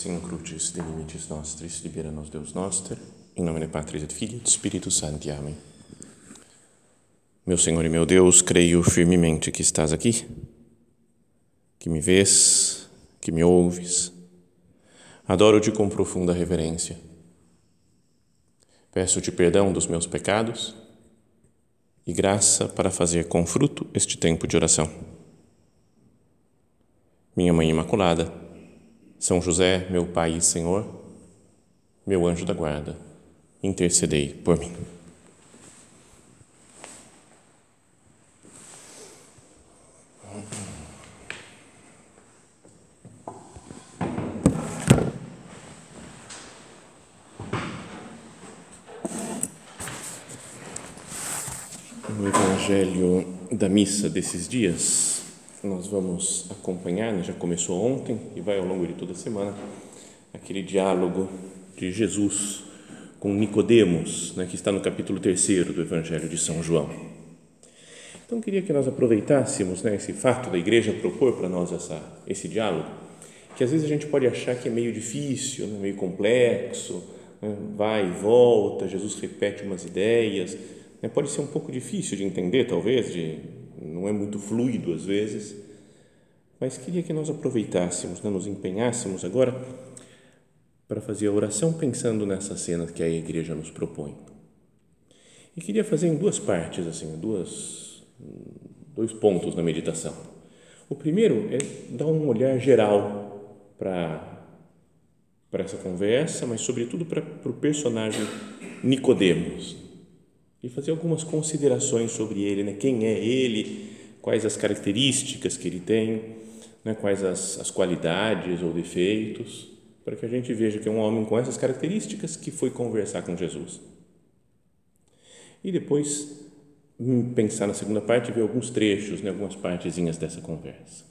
Persino crucis de limites nostris, libera-nos Deus noster, em nome de Patris et Filho e do Espírito Santo. Amém. Meu Senhor e meu Deus, creio firmemente que estás aqui, que me vês, que me ouves. Adoro-te com profunda reverência. Peço-te perdão dos meus pecados e graça para fazer com fruto este tempo de oração. Minha Mãe Imaculada, São José, meu Pai e Senhor, meu anjo da guarda, intercedei por mim. No Evangelho da missa desses dias, nós vamos acompanhar, né, já começou ontem e vai ao longo de toda a semana, aquele diálogo de Jesus com Nicodemos, né, que está no capítulo 3 do Evangelho de São João. Então, queria que nós aproveitássemos né, esse fato da igreja propor para nós essa, esse diálogo, que às vezes a gente pode achar que é meio difícil, né, meio complexo, né, vai e volta, Jesus repete umas ideias, né, pode ser um pouco difícil de entender, talvez, de, não é muito fluido às vezes, mas queria que nós aproveitássemos, né, nos empenhássemos agora para fazer a oração pensando nessa cena que a igreja nos propõe. E queria fazer em duas partes, assim, duas, dois pontos na meditação. O primeiro é dar um olhar geral para para essa conversa, mas sobretudo para, para o personagem Nicodemos e fazer algumas considerações sobre ele, né? Quem é ele? Quais as características que ele tem? Né? Quais as, as qualidades ou defeitos? Para que a gente veja que é um homem com essas características que foi conversar com Jesus. E depois hum, pensar na segunda parte e ver alguns trechos, né? Algumas partezinhas dessa conversa.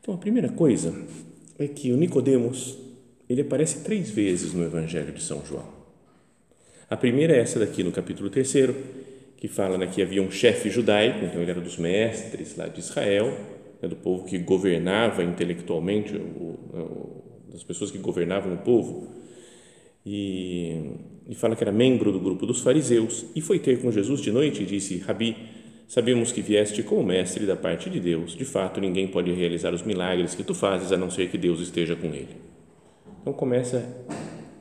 Então, a primeira coisa é que o Nicodemos ele aparece três vezes no Evangelho de São João. A primeira é essa daqui no capítulo 3, que fala né, que havia um chefe judaico, então ele era dos mestres lá de Israel, né, do povo que governava intelectualmente, o, o, das pessoas que governavam o povo, e, e fala que era membro do grupo dos fariseus, e foi ter com Jesus de noite e disse: Rabi, sabemos que vieste como mestre da parte de Deus, de fato ninguém pode realizar os milagres que tu fazes a não ser que Deus esteja com ele. Então começa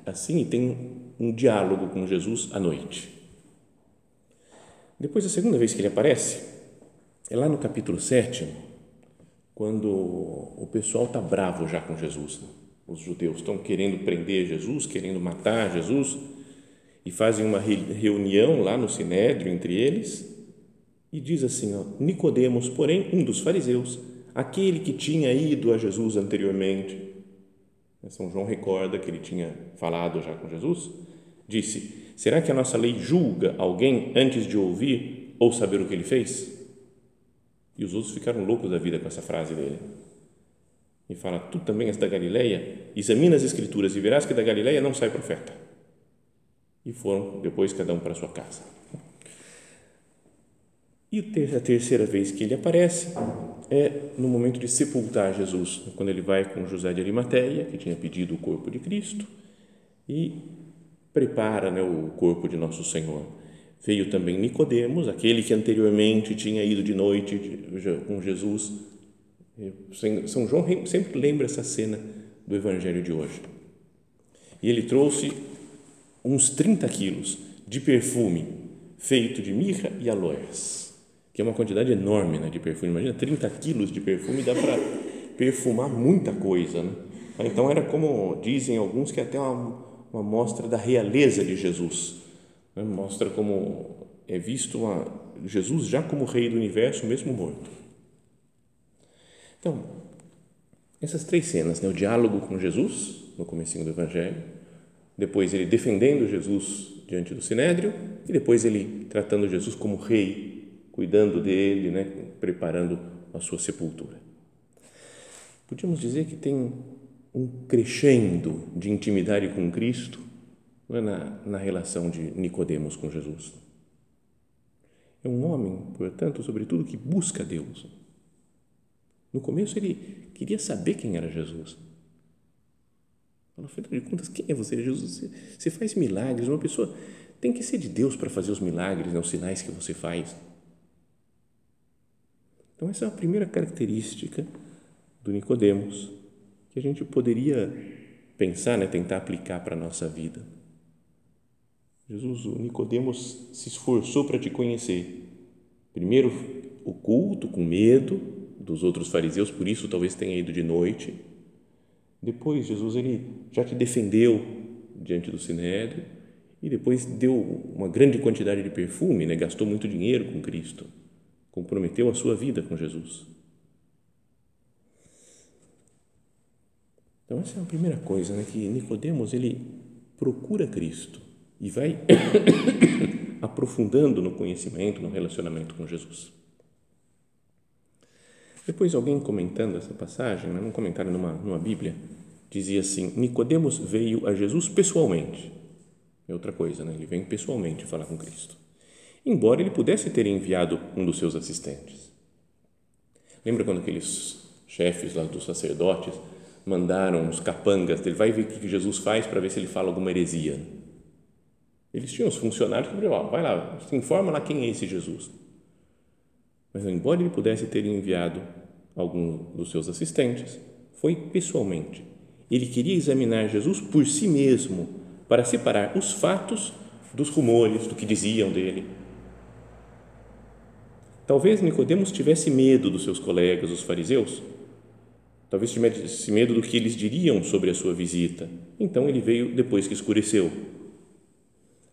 assim e tem um diálogo com Jesus à noite. Depois, a segunda vez que ele aparece, é lá no capítulo 7, quando o pessoal está bravo já com Jesus. Né? Os judeus estão querendo prender Jesus, querendo matar Jesus, e fazem uma reunião lá no Sinédrio entre eles, e diz assim, ó, Nicodemos, porém, um dos fariseus, aquele que tinha ido a Jesus anteriormente, são João recorda que ele tinha falado já com Jesus, disse: Será que a nossa lei julga alguém antes de ouvir ou saber o que ele fez? E os outros ficaram loucos da vida com essa frase dele. E fala: Tu também és da Galileia? Examina as Escrituras e verás que da Galileia não sai profeta. E foram depois cada um para sua casa. E a terceira vez que ele aparece é no momento de sepultar Jesus, quando ele vai com José de Arimateia, que tinha pedido o corpo de Cristo, e prepara né, o corpo de nosso Senhor. Veio também Nicodemos, aquele que anteriormente tinha ido de noite com Jesus. São João sempre lembra essa cena do Evangelho de hoje. E ele trouxe uns 30 quilos de perfume feito de mirra e aloés, que é uma quantidade enorme né, de perfume. Imagina, 30 quilos de perfume dá para perfumar muita coisa. Né? Então era como dizem alguns que até uma uma mostra da realeza de Jesus. Né? Mostra como é visto uma, Jesus já como rei do universo, mesmo morto. Então, essas três cenas, né? o diálogo com Jesus, no comecinho do Evangelho, depois ele defendendo Jesus diante do Sinédrio e depois ele tratando Jesus como rei, cuidando dele, né? preparando a sua sepultura. Podíamos dizer que tem um crescendo de intimidade com Cristo é na, na relação de Nicodemos com Jesus. É um homem, portanto, sobretudo, que busca Deus. No começo ele queria saber quem era Jesus. Afinal de contas, quem é você? Jesus, você faz milagres. Uma pessoa tem que ser de Deus para fazer os milagres, né, os sinais que você faz. Então, essa é a primeira característica do Nicodemos que a gente poderia pensar, né, tentar aplicar para a nossa vida. Jesus, o Nicodemos se esforçou para te conhecer. Primeiro, oculto, com medo dos outros fariseus, por isso talvez tenha ido de noite. Depois, Jesus ele já te defendeu diante do sinédrio e depois deu uma grande quantidade de perfume, né? gastou muito dinheiro com Cristo comprometeu a sua vida com Jesus. Então essa é a primeira coisa, né, que Nicodemos ele procura Cristo e vai aprofundando no conhecimento, no relacionamento com Jesus. Depois alguém comentando essa passagem, né, num comentário numa, numa Bíblia, dizia assim: Nicodemos veio a Jesus pessoalmente. É outra coisa, né? Ele vem pessoalmente falar com Cristo embora ele pudesse ter enviado um dos seus assistentes. Lembra quando aqueles chefes lá dos sacerdotes mandaram os capangas dele, vai ver o que Jesus faz para ver se ele fala alguma heresia. Eles tinham os funcionários que falavam, vai lá, informa lá quem é esse Jesus. Mas embora ele pudesse ter enviado algum dos seus assistentes, foi pessoalmente. Ele queria examinar Jesus por si mesmo, para separar os fatos dos rumores, do que diziam dele. Talvez Nicodemos tivesse medo dos seus colegas, os fariseus. Talvez tivesse medo do que eles diriam sobre a sua visita. Então ele veio depois que escureceu.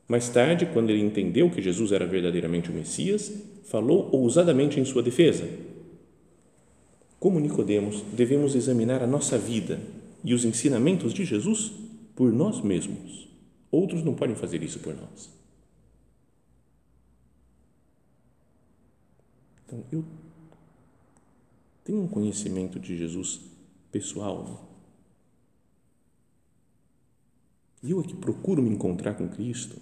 Mais tarde, quando ele entendeu que Jesus era verdadeiramente o Messias, falou ousadamente em sua defesa. Como Nicodemos, devemos examinar a nossa vida e os ensinamentos de Jesus por nós mesmos. Outros não podem fazer isso por nós. Então, eu tenho um conhecimento de Jesus pessoal. Né? E eu aqui procuro me encontrar com Cristo,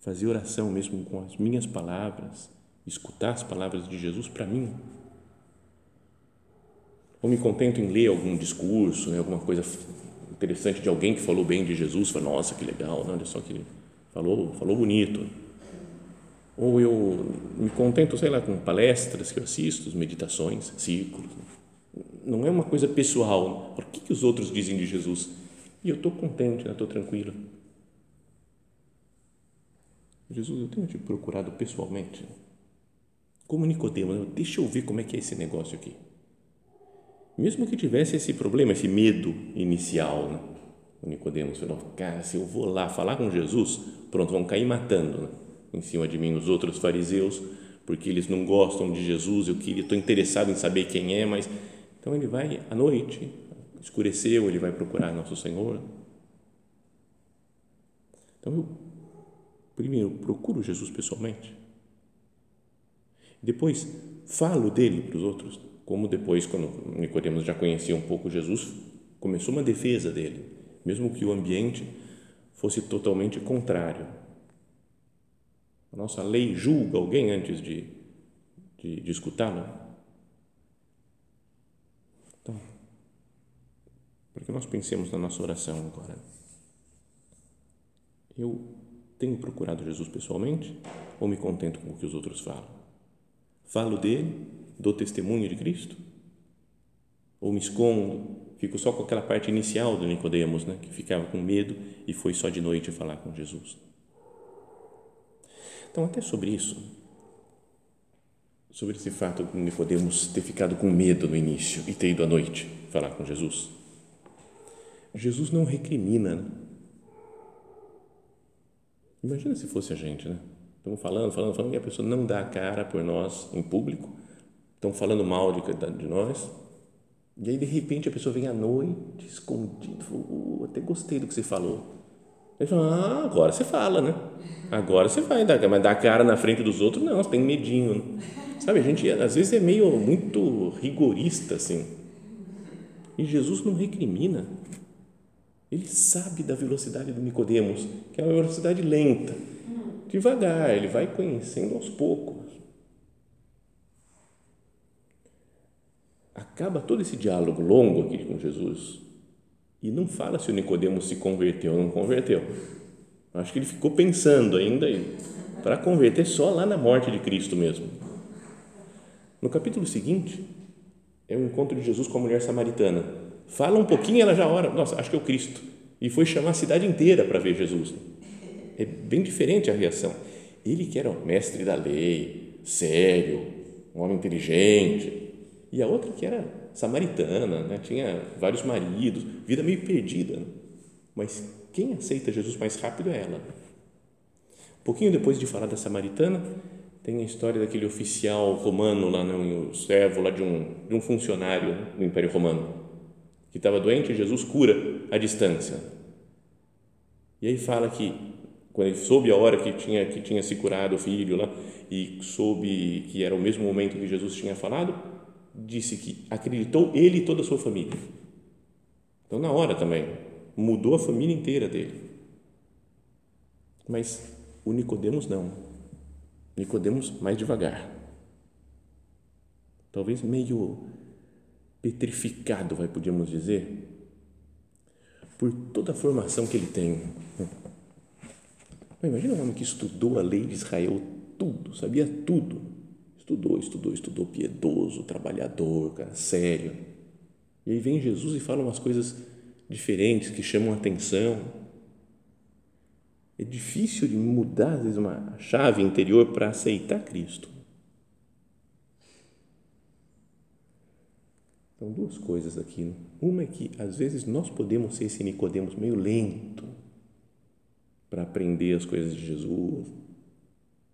fazer oração mesmo com as minhas palavras, escutar as palavras de Jesus para mim. Ou me contento em ler algum discurso, né, alguma coisa interessante de alguém que falou bem de Jesus, falo, nossa, que legal, né? olha só que ele falou, falou bonito ou eu me contento, sei lá, com palestras que eu assisto, meditações, círculos. Não é uma coisa pessoal. Por que, que os outros dizem de Jesus? E eu estou contente, estou né? tranquilo. Jesus, eu tenho te procurado pessoalmente. Como Nicodemo, deixa eu ver como é que é esse negócio aqui. Mesmo que tivesse esse problema, esse medo inicial, né? o Nicodemo falou, cara, se eu vou lá falar com Jesus, pronto, vão cair matando, né? Em cima de mim os outros fariseus, porque eles não gostam de Jesus, eu queria, estou interessado em saber quem é, mas então ele vai à noite, escureceu, ele vai procurar nosso Senhor. Então eu primeiro procuro Jesus pessoalmente. Depois falo dele para os outros, como depois quando Nicodemos já conhecia um pouco Jesus, começou uma defesa dele, mesmo que o ambiente fosse totalmente contrário a nossa lei julga alguém antes de, de, de escutá-lo? Então, para que nós pensemos na nossa oração agora. Eu tenho procurado Jesus pessoalmente ou me contento com o que os outros falam? Falo dele, dou testemunho de Cristo? Ou me escondo, fico só com aquela parte inicial do Nicodemos, né, que ficava com medo e foi só de noite falar com Jesus? Então, até sobre isso, sobre esse fato de podemos ter ficado com medo no início e ter ido à noite falar com Jesus. Jesus não recrimina. Né? Imagina se fosse a gente, né? Estamos falando, falando, falando, e a pessoa não dá a cara por nós em público, estão falando mal de, de nós, e aí de repente a pessoa vem à noite, escondido, oh, até gostei do que você falou. Ele fala, ah, agora você fala, né? Agora você vai dar, mas dar a cara na frente dos outros, não, você tem medinho. Né? Sabe, a gente às vezes é meio muito rigorista assim. E Jesus não recrimina. Ele sabe da velocidade do Nicodemos, que é uma velocidade lenta, devagar, ele vai conhecendo aos poucos. Acaba todo esse diálogo longo aqui com Jesus E não fala se o Nicodemo se converteu ou não converteu. Acho que ele ficou pensando ainda para converter só lá na morte de Cristo mesmo. No capítulo seguinte, é o encontro de Jesus com a mulher samaritana. Fala um pouquinho, ela já ora, nossa, acho que é o Cristo. E foi chamar a cidade inteira para ver Jesus. É bem diferente a reação. Ele que era o mestre da lei, sério, um homem inteligente, e a outra que era samaritana, né? tinha vários maridos, vida meio perdida. Né? Mas quem aceita Jesus mais rápido é ela. Um pouquinho depois de falar da samaritana, tem a história daquele oficial romano lá, no servo lá de um, de um funcionário né, do Império Romano, que estava doente e Jesus cura à distância. E aí fala que quando ele soube a hora que tinha que tinha se curado o filho lá e soube que era o mesmo momento que Jesus tinha falado, disse que acreditou ele e toda a sua família. Então, na hora também, mudou a família inteira dele. Mas o Nicodemos não. Nicodemos mais devagar. Talvez meio petrificado, vai podíamos dizer, por toda a formação que ele tem. Imagina um homem que estudou a lei de Israel tudo, sabia tudo Estudou, estudou, estudou, piedoso, trabalhador, cara, sério. E aí vem Jesus e fala umas coisas diferentes que chamam atenção. É difícil de mudar, às vezes, uma chave interior para aceitar Cristo. Então, duas coisas aqui. Né? Uma é que, às vezes, nós podemos ser esse Nicodemos meio lento para aprender as coisas de Jesus,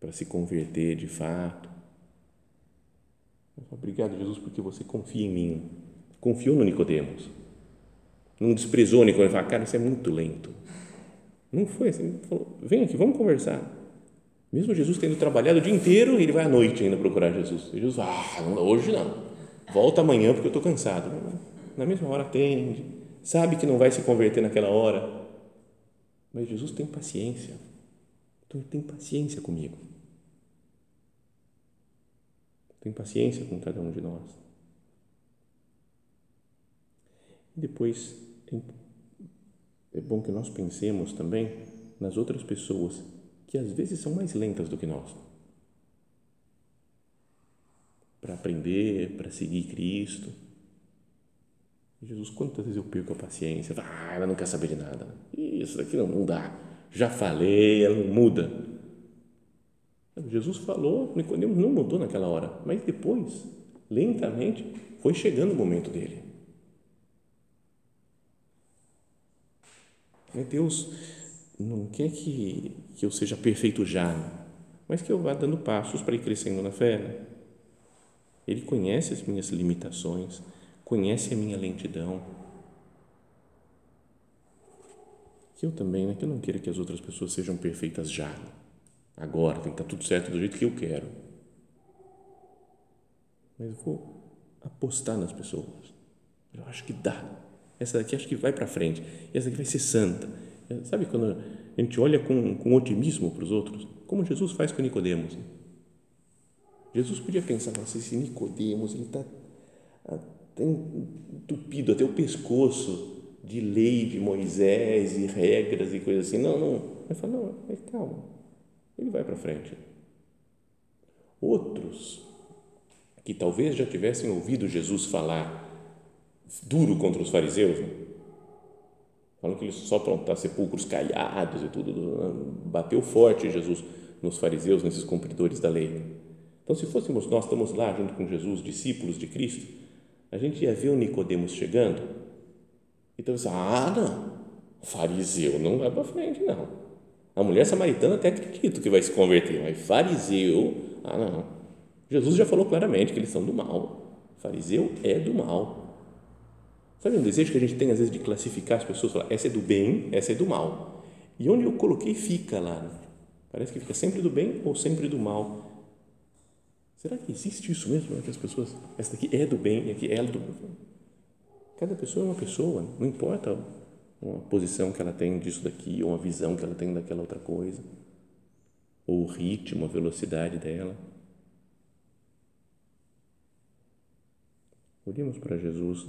para se converter de fato. Obrigado, Jesus, porque você confia em mim. Confiou no Nicodemos. Não desprezou o Nicodemos. Falou, cara, isso é muito lento. Não foi assim. Falou, vem aqui, vamos conversar. Mesmo Jesus tendo trabalhado o dia inteiro, ele vai à noite ainda procurar Jesus. E Jesus, ah, hoje não. Volta amanhã porque eu estou cansado. Na mesma hora atende. Sabe que não vai se converter naquela hora. Mas Jesus tem paciência. Então, ele tem paciência comigo tem paciência com cada um de nós. E depois, é bom que nós pensemos também nas outras pessoas que às vezes são mais lentas do que nós. Para aprender, para seguir Cristo. Jesus, quantas vezes eu perco a paciência? Ah, ela não quer saber de nada. Isso daqui não, não dá. Já falei, ela não muda. Jesus falou, Nicodemos não mudou naquela hora, mas depois, lentamente, foi chegando o momento dele. Deus não quer que, que eu seja perfeito já, mas que eu vá dando passos para ir crescendo na fé. Né? Ele conhece as minhas limitações, conhece a minha lentidão. Que eu também, né, que eu não queira que as outras pessoas sejam perfeitas já. Né? agora, tem que estar tudo certo do jeito que eu quero. Mas eu vou apostar nas pessoas. Eu acho que dá. Essa daqui acho que vai para frente. Essa daqui vai ser santa. Sabe quando a gente olha com, com otimismo para os outros? Como Jesus faz com Nicodemos. Jesus podia pensar, nossa, esse Nicodemos, ele está tá entupido até o pescoço de lei de Moisés e regras e coisas assim. Não, não. Ele fala, não, calma ele vai para frente. Outros que talvez já tivessem ouvido Jesus falar duro contra os fariseus, né? falando que eles só para estar sepulcros caiados e tudo, bateu forte Jesus nos fariseus, nesses cumpridores da lei. Então, se fôssemos nós, estamos lá junto com Jesus, discípulos de Cristo, a gente ia ver o Nicodemos chegando e então, ah, não, fariseu não vai para frente, não a mulher samaritana até acredito que vai se converter, mas fariseu, ah não. Jesus já falou claramente que eles são do mal. Fariseu é do mal. Sabe um desejo que a gente tem às vezes de classificar as pessoas, falar essa é do bem, essa é do mal. E onde eu coloquei fica lá. Né? Parece que fica sempre do bem ou sempre do mal. Será que existe isso mesmo? Né? Que as pessoas, essa daqui é do bem e aqui é do mal. Cada pessoa é uma pessoa, não importa uma posição que ela tem disso daqui, ou uma visão que ela tem daquela outra coisa, ou o ritmo, a velocidade dela. Olhemos para Jesus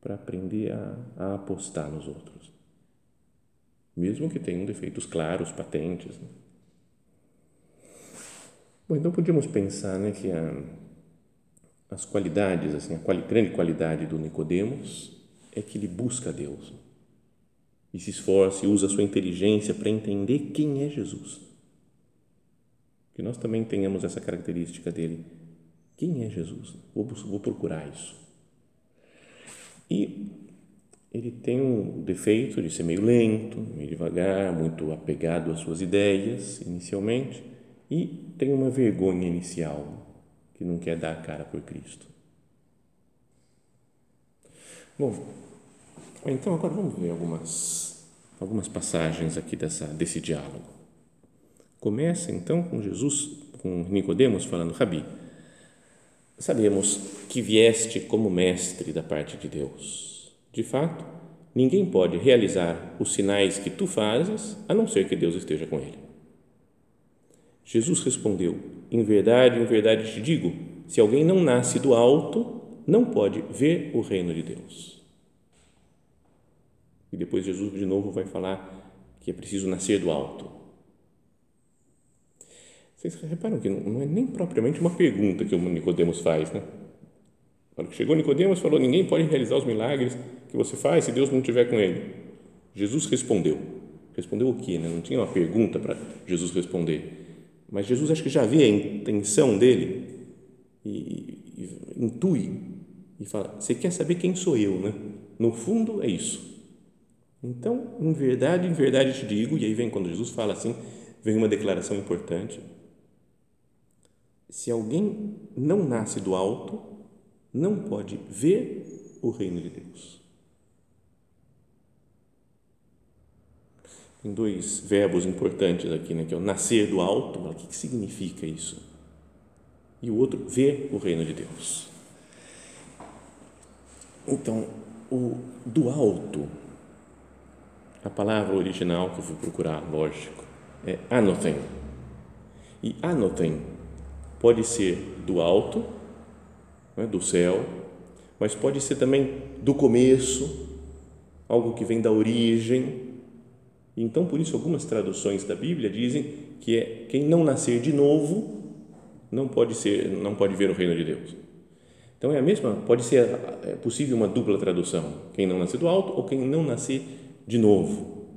para aprender a, a, apostar nos outros, mesmo que tenham defeitos claros, patentes. Né? Bom, então podíamos pensar né, que a, as qualidades, assim, a quali, grande qualidade do Nicodemos é que ele busca Deus e se esforça e usa a sua inteligência para entender quem é Jesus. Que nós também tenhamos essa característica dele. Quem é Jesus? Vou, vou procurar isso. E ele tem um defeito de ser meio lento, meio devagar, muito apegado às suas ideias inicialmente e tem uma vergonha inicial que não quer dar a cara por Cristo. Bom, então agora vamos ver algumas algumas passagens aqui dessa desse diálogo. Começa então com Jesus, com Nicodemos falando: "Rabi, sabemos que vieste como mestre da parte de Deus. De fato, ninguém pode realizar os sinais que tu fazes, a não ser que Deus esteja com ele." Jesus respondeu: Em verdade, em verdade te digo, se alguém não nasce do alto, não pode ver o reino de Deus. E depois Jesus de novo vai falar que é preciso nascer do alto. Vocês reparam que não é nem propriamente uma pergunta que o Nicodemos faz, né? Quando chegou Nicodemos falou: ninguém pode realizar os milagres que você faz se Deus não estiver com ele. Jesus respondeu. Respondeu o quê? Né? Não tinha uma pergunta para Jesus responder. Mas Jesus acho que já vê a intenção dele e, e, e intui e fala: Você quer saber quem sou eu, né? No fundo é isso. Então, em verdade, em verdade te digo, e aí vem quando Jesus fala assim, vem uma declaração importante. Se alguém não nasce do alto, não pode ver o reino de Deus. Tem dois verbos importantes aqui, né? que é o nascer do alto, o que, que significa isso? E o outro, ver o reino de Deus. Então, o do alto, a palavra original que eu fui procurar, lógico, é anotem. E anotem pode ser do alto, né, do céu, mas pode ser também do começo, algo que vem da origem, então, por isso, algumas traduções da Bíblia dizem que é quem não nascer de novo não pode ser, não pode ver o reino de Deus. Então é a mesma, pode ser é possível uma dupla tradução, quem não nascer do alto ou quem não nascer de novo.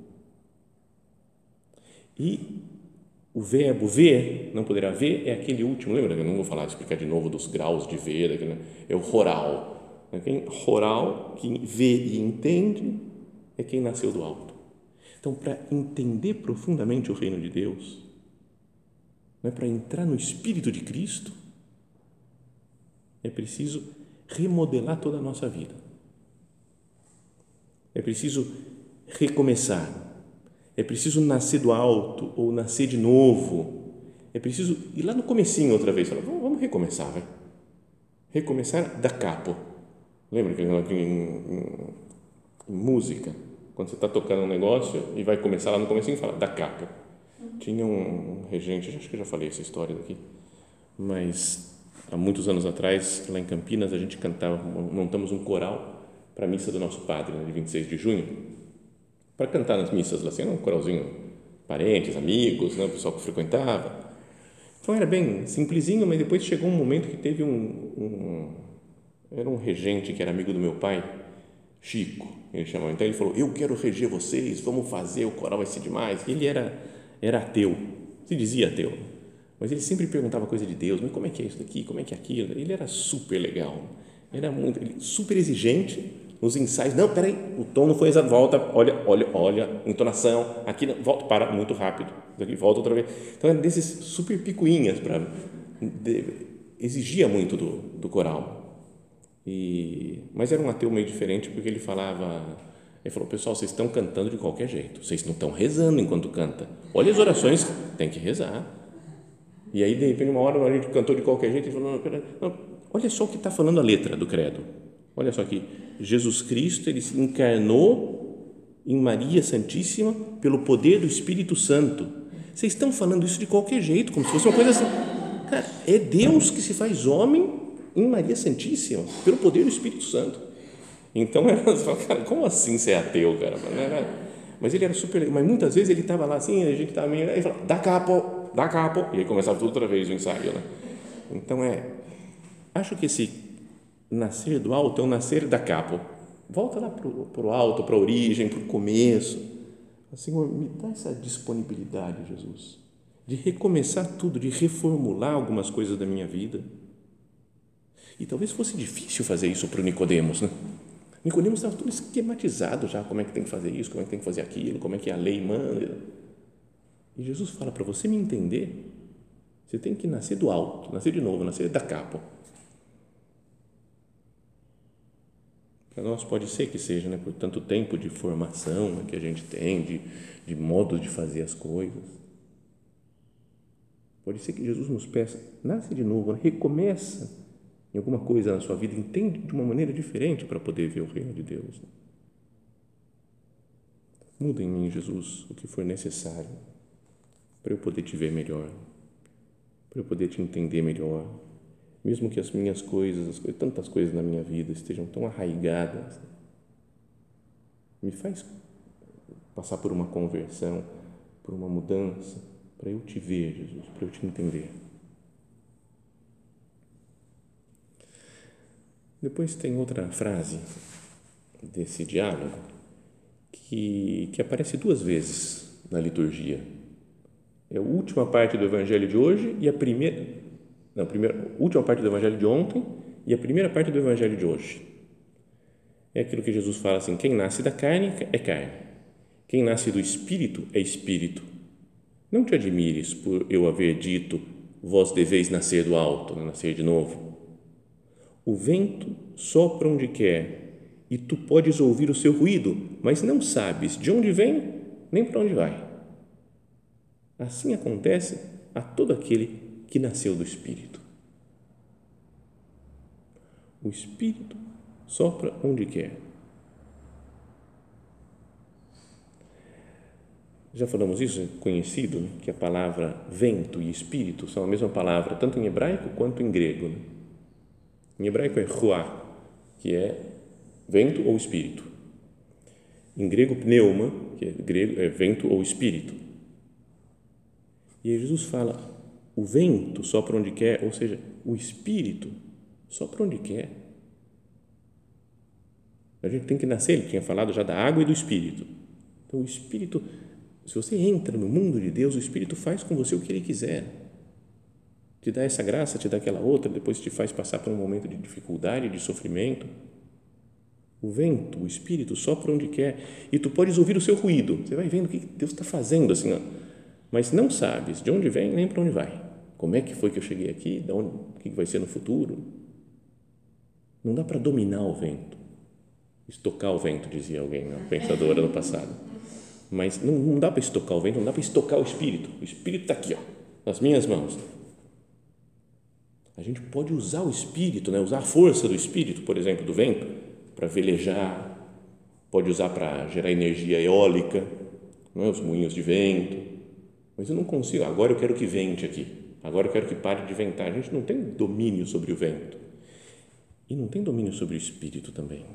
E o verbo ver, não poderá ver, é aquele último, lembra? Eu não vou falar, explicar de novo dos graus de ver, né? é o roral. Quem roral, quem vê e entende, é quem nasceu do alto. Então, para entender profundamente o reino de Deus, não é para entrar no Espírito de Cristo, é preciso remodelar toda a nossa vida. É preciso recomeçar. É preciso nascer do alto ou nascer de novo. É preciso ir lá no comecinho outra vez. Falar, vamos, recomeçar, vai. Recomeçar da capo. Lembra que em, música quando você está tocando um negócio e vai começar lá no e fala da capa. Tinha um regente, acho que eu já falei essa história daqui, mas há muitos anos atrás, lá em Campinas, a gente cantava, montamos um coral para a missa do nosso padre, né, de 26 de junho, para cantar nas missas lá, assim, um coralzinho, parentes, amigos, né, o pessoal que frequentava. Então era bem simplesinho, mas depois chegou um momento que teve um, um era um regente que era amigo do meu pai, Chico, ele chamou. Então ele falou: Eu quero reger vocês, vamos fazer, o coral vai ser demais. Ele era, era ateu, se dizia ateu, mas ele sempre perguntava coisa de Deus: Mas como é que é isso daqui? Como é que é aquilo? Ele era super legal, era muito, super exigente nos ensaios. Não, peraí, o tom não foi exato, volta, olha, olha, olha, entonação, aqui, volta, para muito rápido, daqui volta outra vez. Então era desses super picuinhas para. Exigia muito do, do coral. E, mas era um ateu meio diferente porque ele falava, ele falou, pessoal, vocês estão cantando de qualquer jeito, vocês não estão rezando enquanto canta. Olha as orações, tem que rezar. E aí, de repente, uma hora a gente cantou de qualquer jeito e falou, não, pera, não, olha só o que está falando a letra do credo. Olha só aqui, Jesus Cristo, ele se encarnou em Maria Santíssima pelo poder do Espírito Santo. Vocês estão falando isso de qualquer jeito, como se fosse uma coisa assim. Cara, é Deus que se faz homem em Maria Santíssima, pelo poder do Espírito Santo. Então, elas falam, cara, como assim ser ateu, cara? Mas ele era super, mas muitas vezes ele estava lá assim, a gente estava meio, aí falava, dá capo, dá capo, e aí começava tudo outra vez o ensaio, né? Então, é, acho que esse nascer do alto é o nascer da capo. Volta lá para o alto, para a origem, para o começo. Senhor, me dá essa disponibilidade, Jesus, de recomeçar tudo, de reformular algumas coisas da minha vida. E talvez fosse difícil fazer isso para o Nicodemos, né? Nicodemos estava tudo esquematizado já, como é que tem que fazer isso, como é que tem que fazer aquilo, como é que a lei manda. E Jesus fala para você me entender, você tem que nascer do alto, nascer de novo, nascer da capa. Para nós pode ser que seja, né, por tanto tempo de formação né, que a gente tem, de, de modo de fazer as coisas. Pode ser que Jesus nos peça, nasce de novo, né, recomeça em alguma coisa na sua vida, entende de uma maneira diferente para poder ver o reino de Deus. Muda em mim, Jesus, o que for necessário para eu poder te ver melhor, para eu poder te entender melhor, mesmo que as minhas coisas, as coisas, tantas coisas na minha vida estejam tão arraigadas. Me faz passar por uma conversão, por uma mudança, para eu te ver, Jesus, para eu te entender. Depois tem outra frase desse diálogo que, que aparece duas vezes na liturgia. É a última parte do evangelho de hoje e a primeira, não, primeira, última parte do evangelho de ontem e a primeira parte do evangelho de hoje. É aquilo que Jesus fala assim: quem nasce da carne é carne, quem nasce do espírito é espírito. Não te admires por eu haver dito, vós deveis nascer do alto, né, nascer de novo o vento sopra onde quer e tu podes ouvir o seu ruído, mas não sabes de onde vem nem para onde vai. Assim acontece a todo aquele que nasceu do Espírito. O Espírito sopra onde quer. Já falamos isso, é conhecido, né? que a palavra vento e espírito são a mesma palavra, tanto em hebraico quanto em grego. Né? Em hebraico é ruá, que é vento ou espírito. Em grego, pneuma, que é, grego, é vento ou espírito. E Jesus fala, o vento sopra onde quer, ou seja, o espírito sopra onde quer. A gente tem que nascer, ele tinha falado já da água e do espírito. Então, o espírito, se você entra no mundo de Deus, o espírito faz com você o que ele quiser te dá essa graça, te dá aquela outra, depois te faz passar por um momento de dificuldade, de sofrimento. O vento, o espírito sopra onde quer e tu podes ouvir o seu ruído. Você vai vendo o que Deus está fazendo assim, ó. Mas não sabes de onde vem nem para onde vai. Como é que foi que eu cheguei aqui? De onde, o que vai ser no futuro? Não dá para dominar o vento, estocar o vento, dizia alguém, uma pensadora no passado. Mas não, não dá para estocar o vento, não dá para estocar o espírito. O espírito está aqui, ó, nas minhas mãos a gente pode usar o espírito, né? usar a força do espírito, por exemplo, do vento, para velejar, pode usar para gerar energia eólica, não é? os moinhos de vento. Mas eu não consigo, agora eu quero que vente aqui, agora eu quero que pare de ventar. A gente não tem domínio sobre o vento e não tem domínio sobre o espírito também.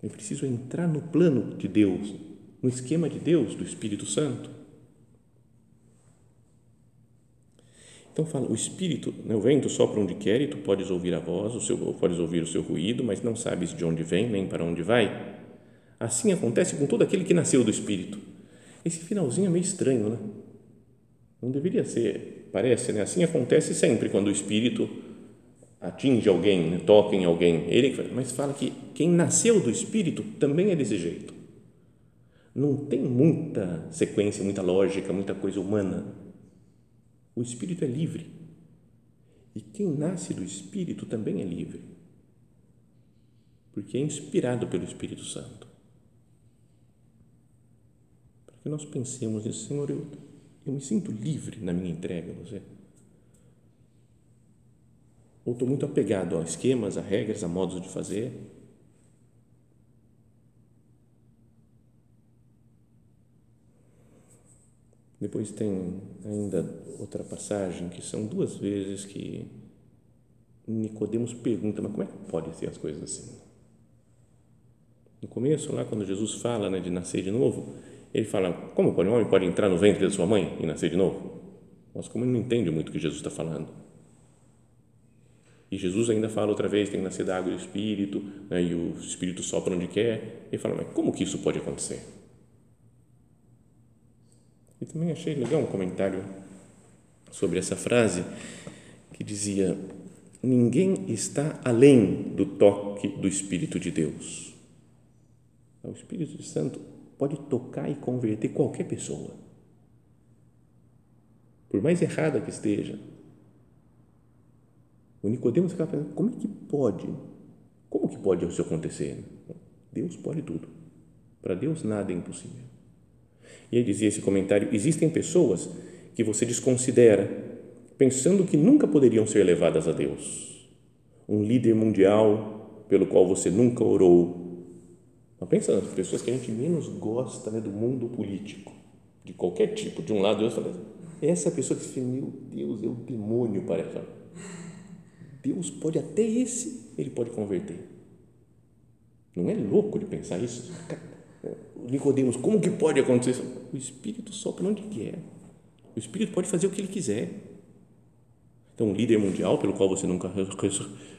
Eu preciso entrar no plano de Deus, no esquema de Deus, do Espírito Santo Então fala, o espírito, né, o vento sopra onde quer e tu podes ouvir a voz, o seu, podes ouvir o seu ruído, mas não sabes de onde vem nem para onde vai. Assim acontece com todo aquele que nasceu do espírito. Esse finalzinho é meio estranho, né? Não deveria ser, parece, né? Assim acontece sempre quando o espírito atinge alguém, né? toca em alguém. Ele, mas fala que quem nasceu do espírito também é desse jeito. Não tem muita sequência, muita lógica, muita coisa humana o espírito é livre. E quem nasce do espírito também é livre. Porque é inspirado pelo Espírito Santo. Que nós pensemos nisso, Senhor, eu, eu me sinto livre na minha entrega a você. Ou estou muito apegado a esquemas, a regras, a modos de fazer Depois tem ainda outra passagem que são duas vezes que Nicodemos pergunta, mas como é que pode ser as coisas assim? No começo, lá quando Jesus fala né, de nascer de novo, ele fala, como pode um homem pode entrar no ventre da sua mãe e nascer de novo? Mas como ele não entende muito o que Jesus está falando. E Jesus ainda fala outra vez, tem que nascer da água e do Espírito, né, e o Espírito sopra onde quer. Ele fala, mas como que isso pode acontecer? E também achei legal um comentário sobre essa frase que dizia: Ninguém está além do toque do Espírito de Deus. O Espírito Santo pode tocar e converter qualquer pessoa. Por mais errada que esteja. O Nicodemos ficava pensando, como é que pode? Como que pode isso acontecer? Deus pode tudo. Para Deus nada é impossível. E ele dizia esse comentário: existem pessoas que você desconsidera, pensando que nunca poderiam ser levadas a Deus. Um líder mundial pelo qual você nunca orou. Mas pensa nas pessoas que a gente menos gosta né, do mundo político, de qualquer tipo, de um lado e outro. Essa pessoa que diz, meu Deus, é o demônio para ela. Deus pode até esse, ele pode converter. Não é louco de pensar isso? Nicodemos, como que pode acontecer isso? O Espírito sopra onde quer. O Espírito pode fazer o que ele quiser. Então, um líder mundial pelo qual você nunca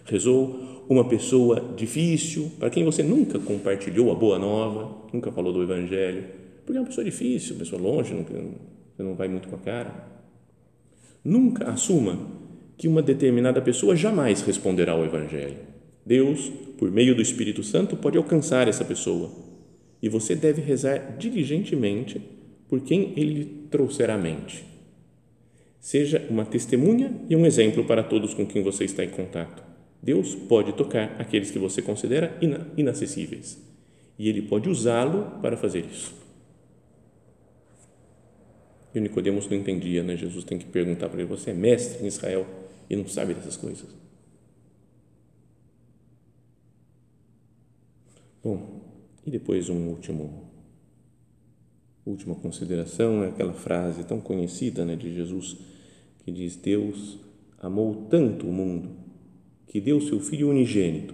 rezou, uma pessoa difícil, para quem você nunca compartilhou a boa nova, nunca falou do Evangelho, porque é uma pessoa difícil, uma pessoa longe, você não vai muito com a cara. Nunca assuma que uma determinada pessoa jamais responderá ao Evangelho. Deus, por meio do Espírito Santo, pode alcançar essa pessoa e você deve rezar diligentemente por quem ele trouxer à mente. Seja uma testemunha e um exemplo para todos com quem você está em contato. Deus pode tocar aqueles que você considera inacessíveis e ele pode usá-lo para fazer isso. E o Nicodemos não entendia, né? Jesus tem que perguntar para ele: você é mestre em Israel e não sabe dessas coisas? Bom, e depois um último última consideração é aquela frase tão conhecida né, de Jesus que diz: Deus amou tanto o mundo que deu seu Filho unigênito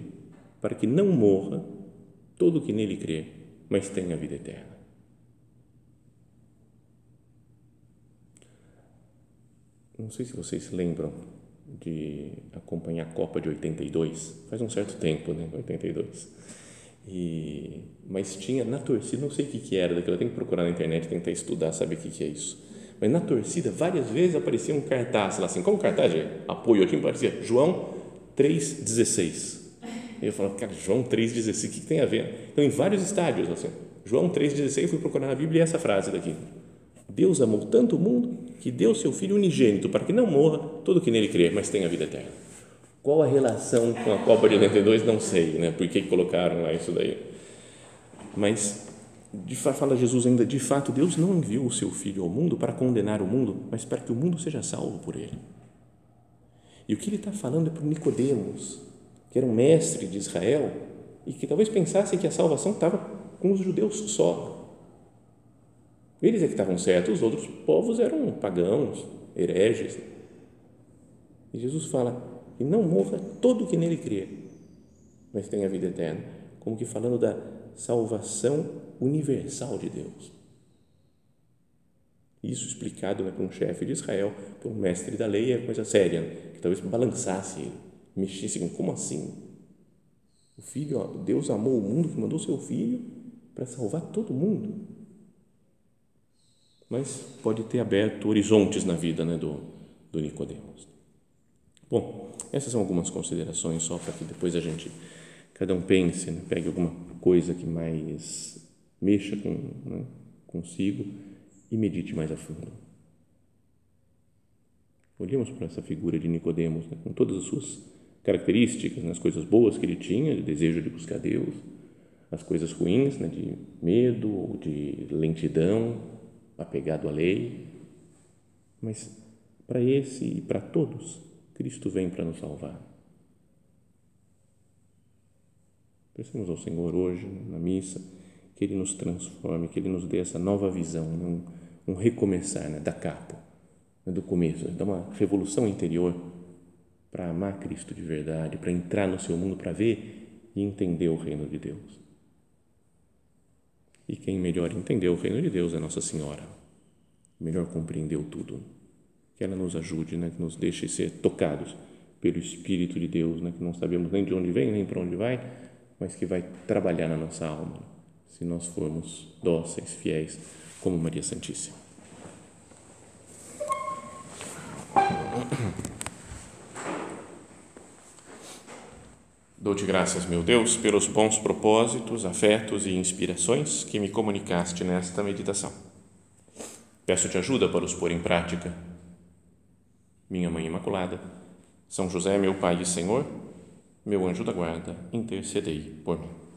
para que não morra todo que nele crê, mas tenha vida eterna. Não sei se vocês lembram de acompanhar a Copa de 82, faz um certo tempo, né? 82 e, mas tinha na torcida, não sei o que, que era daquilo, eu tenho que procurar na internet, tentar estudar, saber o que, que é isso. Mas na torcida, várias vezes aparecia um cartaz lá assim, como cartaz de apoio aqui, aparecia João 3,16. E eu falava, cara, João 3,16, o que, que tem a ver? Então, em vários estádios, assim, João 3,16, fui procurar na Bíblia e essa frase daqui. Deus amou tanto o mundo que deu seu Filho unigênito para que não morra todo que nele crê, mas tenha vida eterna. Qual a relação com a Copa de 82? Não sei, né? Por que colocaram lá isso daí? Mas, de fala Jesus ainda, de fato, Deus não enviou o seu Filho ao mundo para condenar o mundo, mas para que o mundo seja salvo por ele. E o que ele está falando é para Nicodemos, que era um mestre de Israel e que talvez pensasse que a salvação estava com os judeus só. Eles é que estavam certos, os outros povos eram pagãos, hereges. E Jesus fala: e não morra todo que nele crê, mas tenha vida eterna, como que falando da salvação universal de Deus. Isso explicado né, para um chefe de Israel, para um mestre da lei, é coisa séria, né, que talvez balançasse ele, mexesse com como assim? O filho, ó, Deus amou o mundo que mandou seu filho para salvar todo mundo. Mas pode ter aberto horizontes na vida né, do, do Nicodemos. Bom, essas são algumas considerações só para que depois a gente, cada um pense, né? pegue alguma coisa que mais mexa com, né? consigo e medite mais a fundo. Olhemos para essa figura de Nicodemos, né? com todas as suas características, né? as coisas boas que ele tinha, de desejo de buscar Deus, as coisas ruins, né? de medo, de lentidão, apegado à lei, mas para esse e para todos Cristo vem para nos salvar. Peçamos ao Senhor hoje, na missa, que Ele nos transforme, que Ele nos dê essa nova visão, um, um recomeçar né, da capa, né, do começo, dá uma revolução interior para amar Cristo de verdade, para entrar no seu mundo, para ver e entender o reino de Deus. E quem melhor entendeu o reino de Deus é Nossa Senhora. Melhor compreendeu tudo. Que ela nos ajude, né? que nos deixe ser tocados pelo Espírito de Deus, né? que não sabemos nem de onde vem, nem para onde vai, mas que vai trabalhar na nossa alma, se nós formos dóceis, fiéis, como Maria Santíssima. Dou-te graças, meu Deus, pelos bons propósitos, afetos e inspirações que me comunicaste nesta meditação. Peço-te ajuda para os pôr em prática. Minha Mãe Imaculada, São José, meu Pai e Senhor, meu anjo da guarda, intercedei por mim.